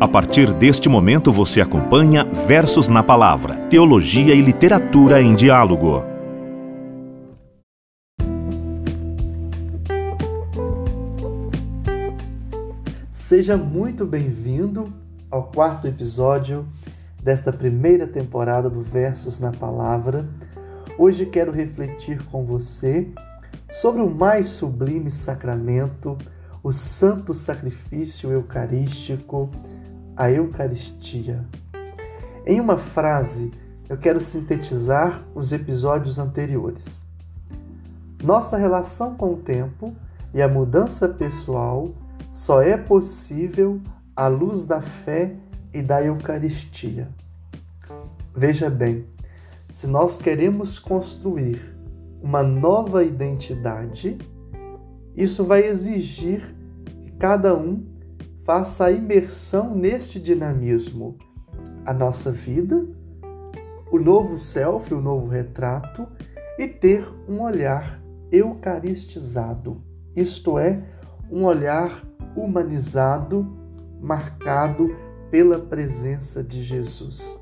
A partir deste momento você acompanha Versos na Palavra, Teologia e Literatura em Diálogo. Seja muito bem-vindo ao quarto episódio desta primeira temporada do Versos na Palavra. Hoje quero refletir com você sobre o mais sublime sacramento, o santo sacrifício eucarístico a Eucaristia. Em uma frase, eu quero sintetizar os episódios anteriores. Nossa relação com o tempo e a mudança pessoal só é possível à luz da fé e da Eucaristia. Veja bem, se nós queremos construir uma nova identidade, isso vai exigir que cada um faça a imersão neste dinamismo. A nossa vida, o novo self, o novo retrato e ter um olhar eucaristizado, isto é, um olhar humanizado, marcado pela presença de Jesus.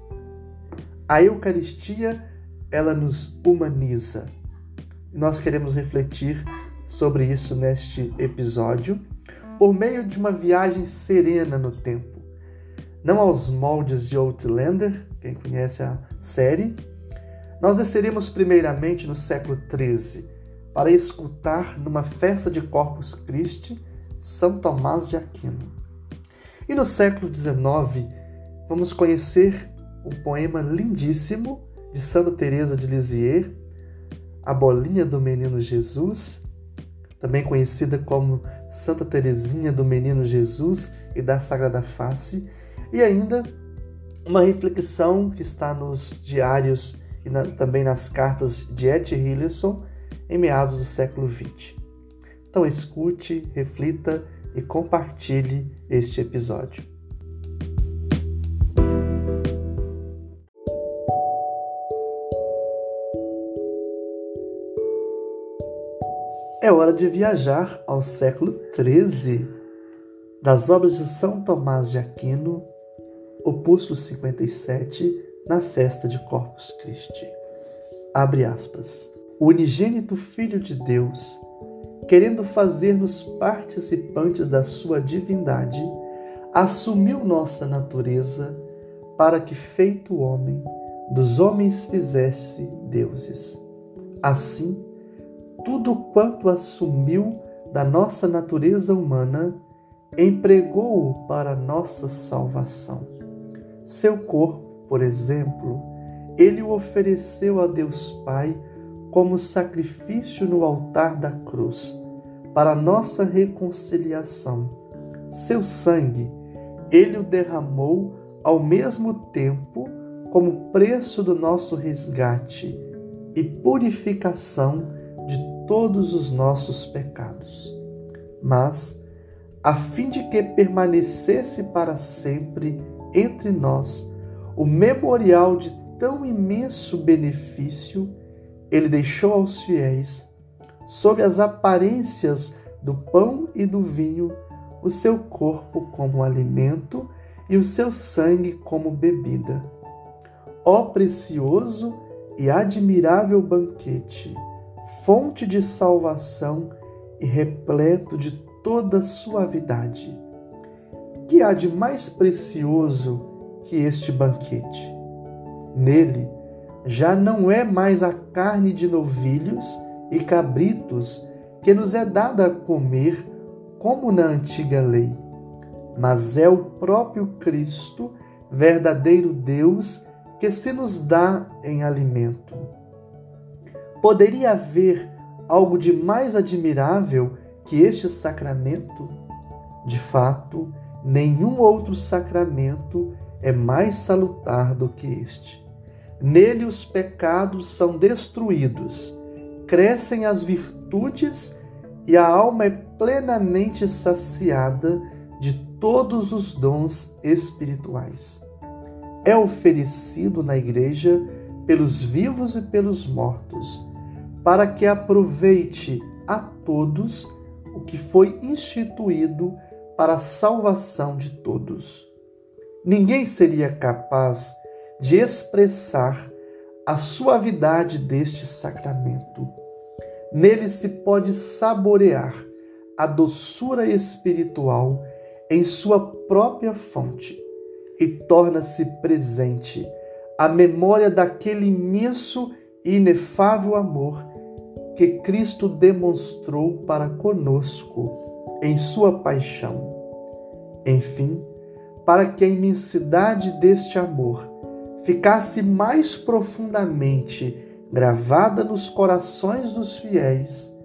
A Eucaristia, ela nos humaniza. Nós queremos refletir sobre isso neste episódio por meio de uma viagem serena no tempo. Não aos moldes de Outlander, quem conhece a série, nós desceremos primeiramente no século XIII para escutar numa festa de Corpus Christi São Tomás de Aquino. E no século XIX vamos conhecer o poema lindíssimo de Santa Teresa de Lisieux, A Bolinha do Menino Jesus, também conhecida como Santa Teresinha do Menino Jesus e da Sagrada Face, e ainda uma reflexão que está nos diários e na, também nas cartas de Etty Hillesum em meados do século XX. Então escute, reflita e compartilhe este episódio. É hora de viajar ao século XIII. Das obras de São Tomás de Aquino, opúsculo 57, na festa de Corpus Christi. Abre aspas. O unigênito Filho de Deus, querendo fazer-nos participantes da sua divindade, assumiu nossa natureza para que, feito homem, dos homens fizesse deuses. Assim, tudo quanto assumiu da nossa natureza humana, empregou-o para nossa salvação. Seu corpo, por exemplo, ele o ofereceu a Deus Pai como sacrifício no altar da cruz, para nossa reconciliação. Seu sangue, ele o derramou ao mesmo tempo como preço do nosso resgate e purificação todos os nossos pecados. Mas, a fim de que permanecesse para sempre entre nós o memorial de tão imenso benefício, ele deixou aos fiéis, sob as aparências do pão e do vinho, o seu corpo como alimento e o seu sangue como bebida. Ó precioso e admirável banquete! Fonte de salvação e repleto de toda suavidade. Que há de mais precioso que este banquete? Nele já não é mais a carne de novilhos e cabritos que nos é dada a comer como na antiga lei, mas é o próprio Cristo, verdadeiro Deus, que se nos dá em alimento. Poderia haver algo de mais admirável que este sacramento? De fato, nenhum outro sacramento é mais salutar do que este. Nele os pecados são destruídos, crescem as virtudes e a alma é plenamente saciada de todos os dons espirituais. É oferecido na Igreja pelos vivos e pelos mortos para que aproveite a todos o que foi instituído para a salvação de todos. ninguém seria capaz de expressar a suavidade deste sacramento. Nele se pode saborear a doçura espiritual em sua própria fonte e torna-se presente a memória daquele imenso e inefável amor que Cristo demonstrou para conosco em sua paixão. Enfim, para que a imensidade deste amor ficasse mais profundamente gravada nos corações dos fiéis,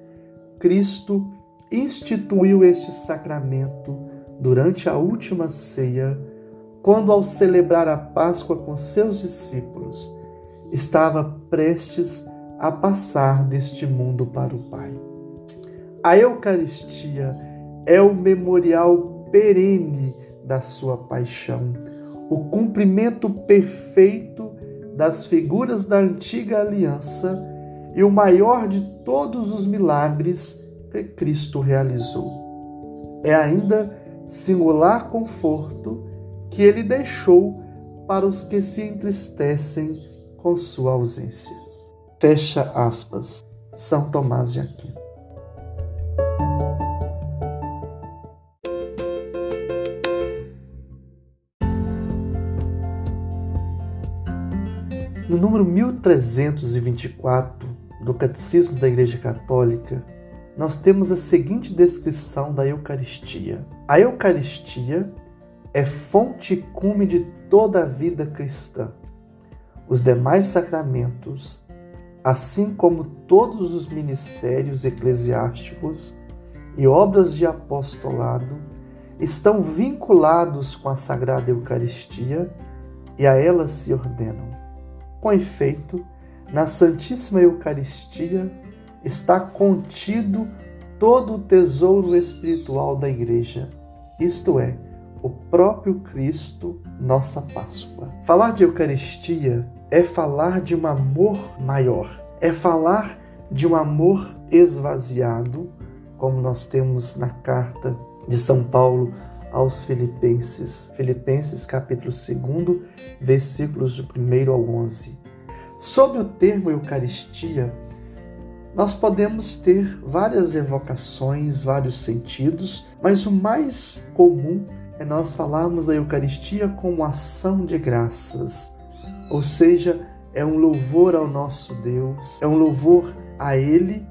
Cristo instituiu este sacramento durante a última ceia, quando, ao celebrar a Páscoa com seus discípulos, estava prestes a passar deste mundo para o Pai. A Eucaristia é o memorial perene da sua paixão, o cumprimento perfeito das figuras da antiga aliança e o maior de todos os milagres que Cristo realizou. É ainda singular conforto que ele deixou para os que se entristecem com sua ausência. Fecha aspas. São Tomás de Aquino. No número 1324 do Catecismo da Igreja Católica, nós temos a seguinte descrição da Eucaristia: A Eucaristia é fonte e cume de toda a vida cristã. Os demais sacramentos, assim como todos os ministérios eclesiásticos e obras de apostolado, estão vinculados com a Sagrada Eucaristia e a ela se ordenam. Com efeito, na Santíssima Eucaristia está contido todo o tesouro espiritual da Igreja, isto é, o próprio Cristo, nossa Páscoa. Falar de Eucaristia é falar de um amor maior, é falar de um amor esvaziado, como nós temos na carta de São Paulo aos Filipenses, Filipenses capítulo 2, versículos de 1 ao 11. Sobre o termo Eucaristia, nós podemos ter várias evocações, vários sentidos, mas o mais comum é nós falarmos da Eucaristia como ação de graças, ou seja, é um louvor ao nosso Deus, é um louvor a Ele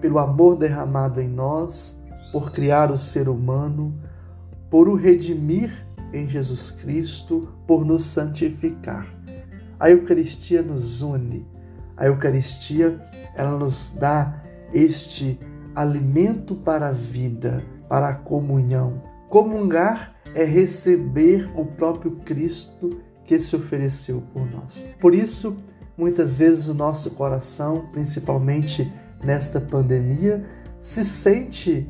pelo amor derramado em nós, por criar o ser humano, por o redimir em Jesus Cristo, por nos santificar. A Eucaristia nos une. A Eucaristia, ela nos dá este alimento para a vida, para a comunhão. Comungar é receber o próprio Cristo que se ofereceu por nós. Por isso, muitas vezes o nosso coração, principalmente nesta pandemia, se sente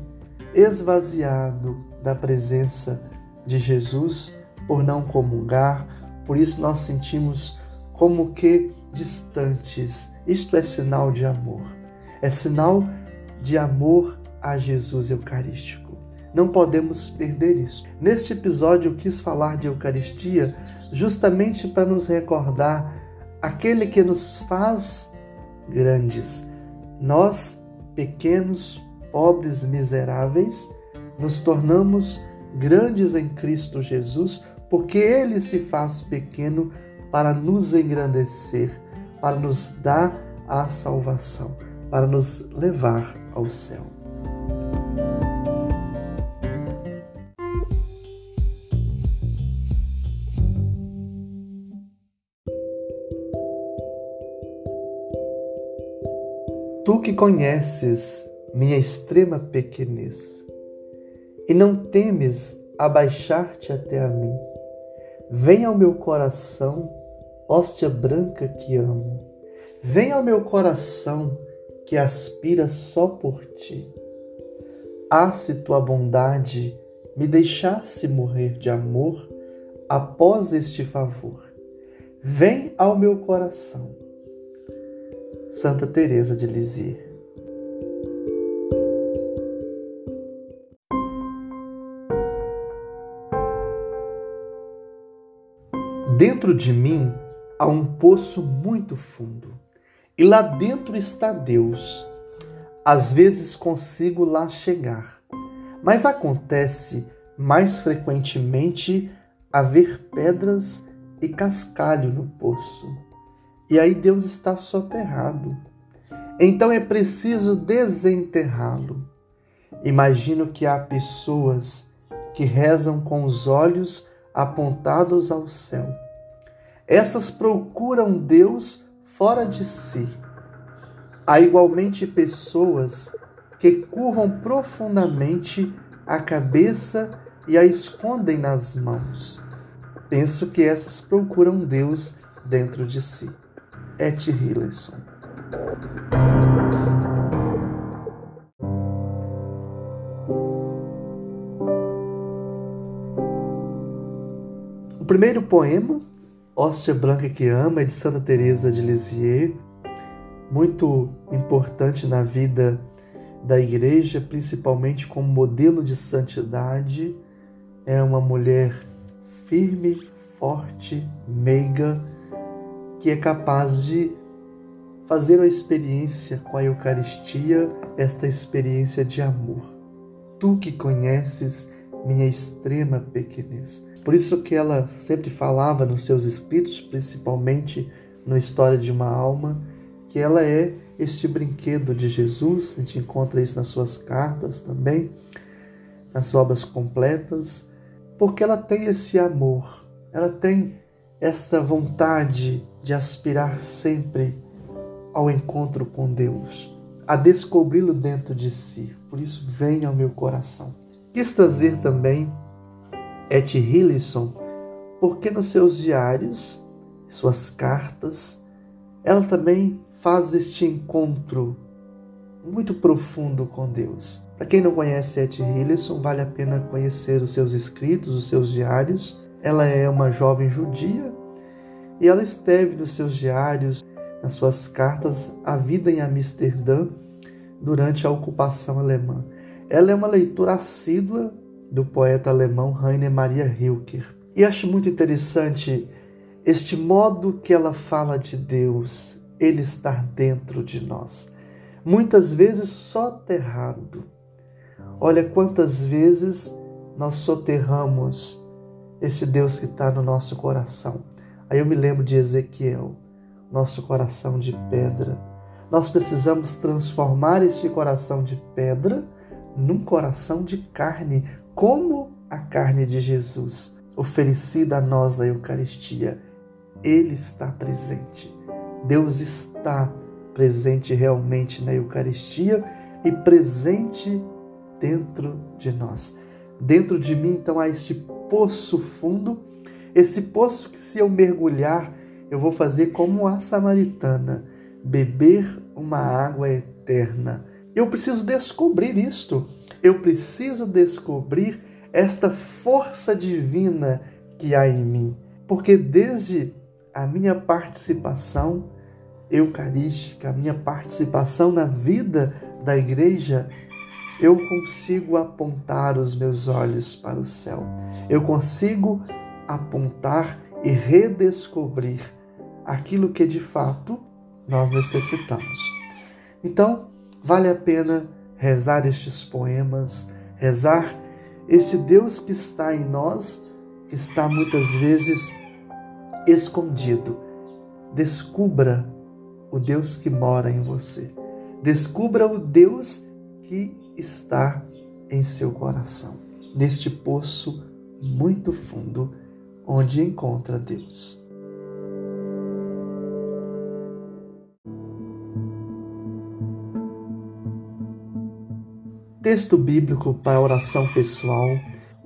esvaziado da presença de Jesus por não comungar, por isso nós sentimos como que distantes. Isto é sinal de amor. É sinal de amor a Jesus Eucarístico. Não podemos perder isso. Neste episódio eu quis falar de Eucaristia justamente para nos recordar aquele que nos faz grandes. Nós, pequenos, pobres, miseráveis, nos tornamos grandes em Cristo Jesus, porque ele se faz pequeno para nos engrandecer, para nos dar a salvação, para nos levar ao céu. Que conheces minha extrema pequenez e não temes abaixar-te até a mim, vem ao meu coração hóstia branca que amo. Vem ao meu coração que aspira só por ti. Ah, se tua bondade me deixasse morrer de amor após este favor. Vem ao meu coração. Santa Teresa de Lisieux Dentro de mim há um poço muito fundo, e lá dentro está Deus. Às vezes consigo lá chegar, mas acontece mais frequentemente haver pedras e cascalho no poço. E aí Deus está soterrado. Então é preciso desenterrá-lo. Imagino que há pessoas que rezam com os olhos apontados ao céu. Essas procuram Deus fora de si. Há igualmente pessoas que curvam profundamente a cabeça e a escondem nas mãos. Penso que essas procuram Deus dentro de si. Et Hillesson. O primeiro poema, Hóstia Branca que Ama, é de Santa Teresa de Lisieux, muito importante na vida da igreja, principalmente como modelo de santidade. É uma mulher firme, forte, meiga, que é capaz de fazer uma experiência com a Eucaristia, esta experiência de amor. Tu que conheces minha extrema pequenez. Por isso que ela sempre falava nos seus escritos, principalmente no História de uma Alma, que ela é este brinquedo de Jesus, a gente encontra isso nas suas cartas também, nas obras completas, porque ela tem esse amor, ela tem essa vontade de aspirar sempre ao encontro com Deus, a descobri-lo dentro de si. Por isso, vem ao meu coração. Quis trazer também Et Hillison, porque nos seus diários, suas cartas, ela também faz este encontro muito profundo com Deus. Para quem não conhece Et Hillison, vale a pena conhecer os seus escritos, os seus diários. Ela é uma jovem judia e ela escreve nos seus diários, nas suas cartas, a vida em Amsterdã durante a ocupação alemã. Ela é uma leitora assídua do poeta alemão Rainer Maria Rilke. E acho muito interessante este modo que ela fala de Deus, ele está dentro de nós. Muitas vezes soterrado. Olha quantas vezes nós soterramos esse Deus que está no nosso coração. Aí eu me lembro de Ezequiel, nosso coração de pedra. Nós precisamos transformar este coração de pedra num coração de carne, como a carne de Jesus, oferecida a nós na Eucaristia. Ele está presente. Deus está presente realmente na Eucaristia e presente dentro de nós. Dentro de mim, então, há este poço fundo, esse poço que, se eu mergulhar, eu vou fazer como a samaritana, beber uma água eterna. Eu preciso descobrir isto. Eu preciso descobrir esta força divina que há em mim. Porque desde a minha participação eucarística, a minha participação na vida da igreja, eu consigo apontar os meus olhos para o céu. Eu consigo apontar e redescobrir aquilo que de fato nós necessitamos. Então, vale a pena rezar estes poemas, rezar este Deus que está em nós, que está muitas vezes escondido. Descubra o Deus que mora em você. Descubra o Deus que está em seu coração, neste poço muito fundo onde encontra Deus. Texto bíblico para oração pessoal.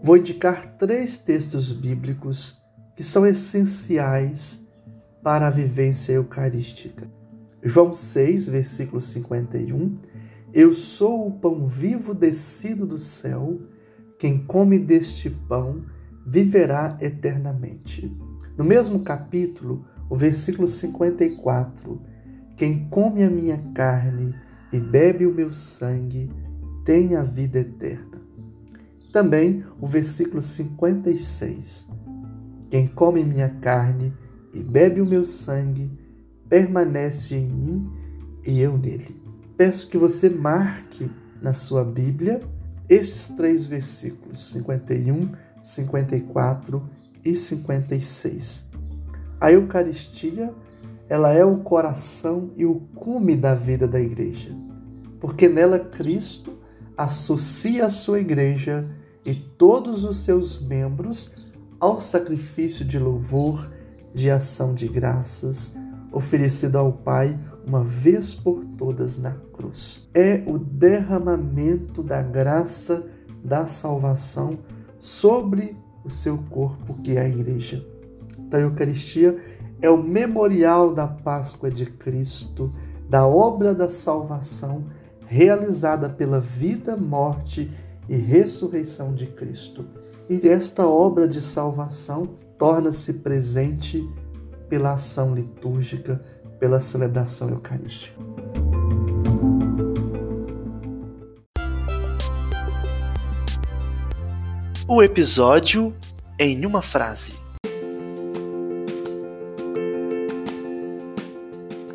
Vou indicar três textos bíblicos que são essenciais para a vivência eucarística. João 6, versículo 51. Eu sou o pão vivo descido do céu. Quem come deste pão viverá eternamente. No mesmo capítulo, o versículo 54. Quem come a minha carne e bebe o meu sangue tem a vida eterna. Também o versículo 56. Quem come minha carne e bebe o meu sangue permanece em mim e eu nele. Peço que você marque na sua Bíblia estes três versículos, 51, 54 e 56. A Eucaristia, ela é o coração e o cume da vida da igreja, porque nela Cristo associa a sua igreja e todos os seus membros ao sacrifício de louvor, de ação de graças, oferecido ao Pai uma vez por todas na cruz. É o derramamento da graça da salvação sobre o seu corpo, que é a igreja. Da Eucaristia é o memorial da Páscoa de Cristo, da obra da salvação realizada pela vida, morte e ressurreição de Cristo. E esta obra de salvação torna-se presente pela ação litúrgica, pela celebração eucarística. O episódio em uma frase.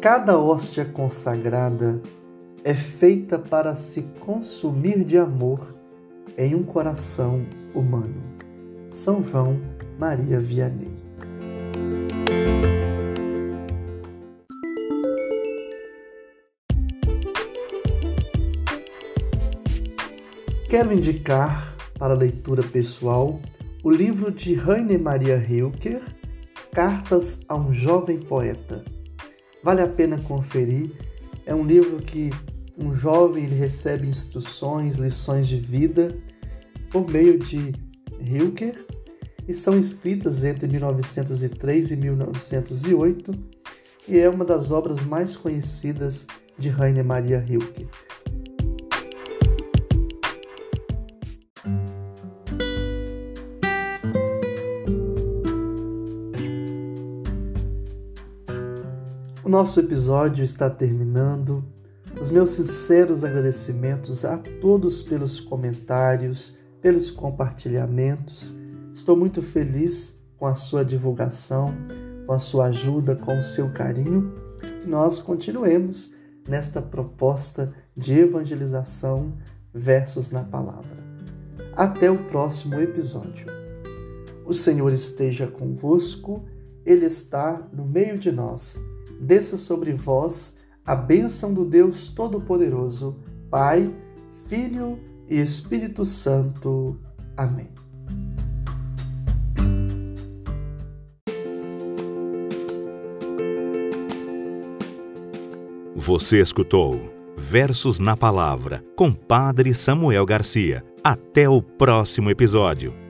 Cada hóstia consagrada é feita para se consumir de amor em um coração humano. São João Maria Vianney. Quero indicar para leitura pessoal o livro de Rainer Maria Rilker, Cartas a um Jovem Poeta. Vale a pena conferir, é um livro que um jovem recebe instruções, lições de vida por meio de Rilker e são escritas entre 1903 e 1908 e é uma das obras mais conhecidas de Rainer Maria Rilke. O nosso episódio está terminando. Os meus sinceros agradecimentos a todos pelos comentários, pelos compartilhamentos. Estou muito feliz com a sua divulgação, com a sua ajuda, com o seu carinho. Que nós continuemos nesta proposta de evangelização versos na palavra. Até o próximo episódio. O Senhor esteja convosco, Ele está no meio de nós. Desça sobre vós a bênção do Deus Todo-Poderoso, Pai, Filho e Espírito Santo. Amém. Você escutou Versos na Palavra com Padre Samuel Garcia. Até o próximo episódio.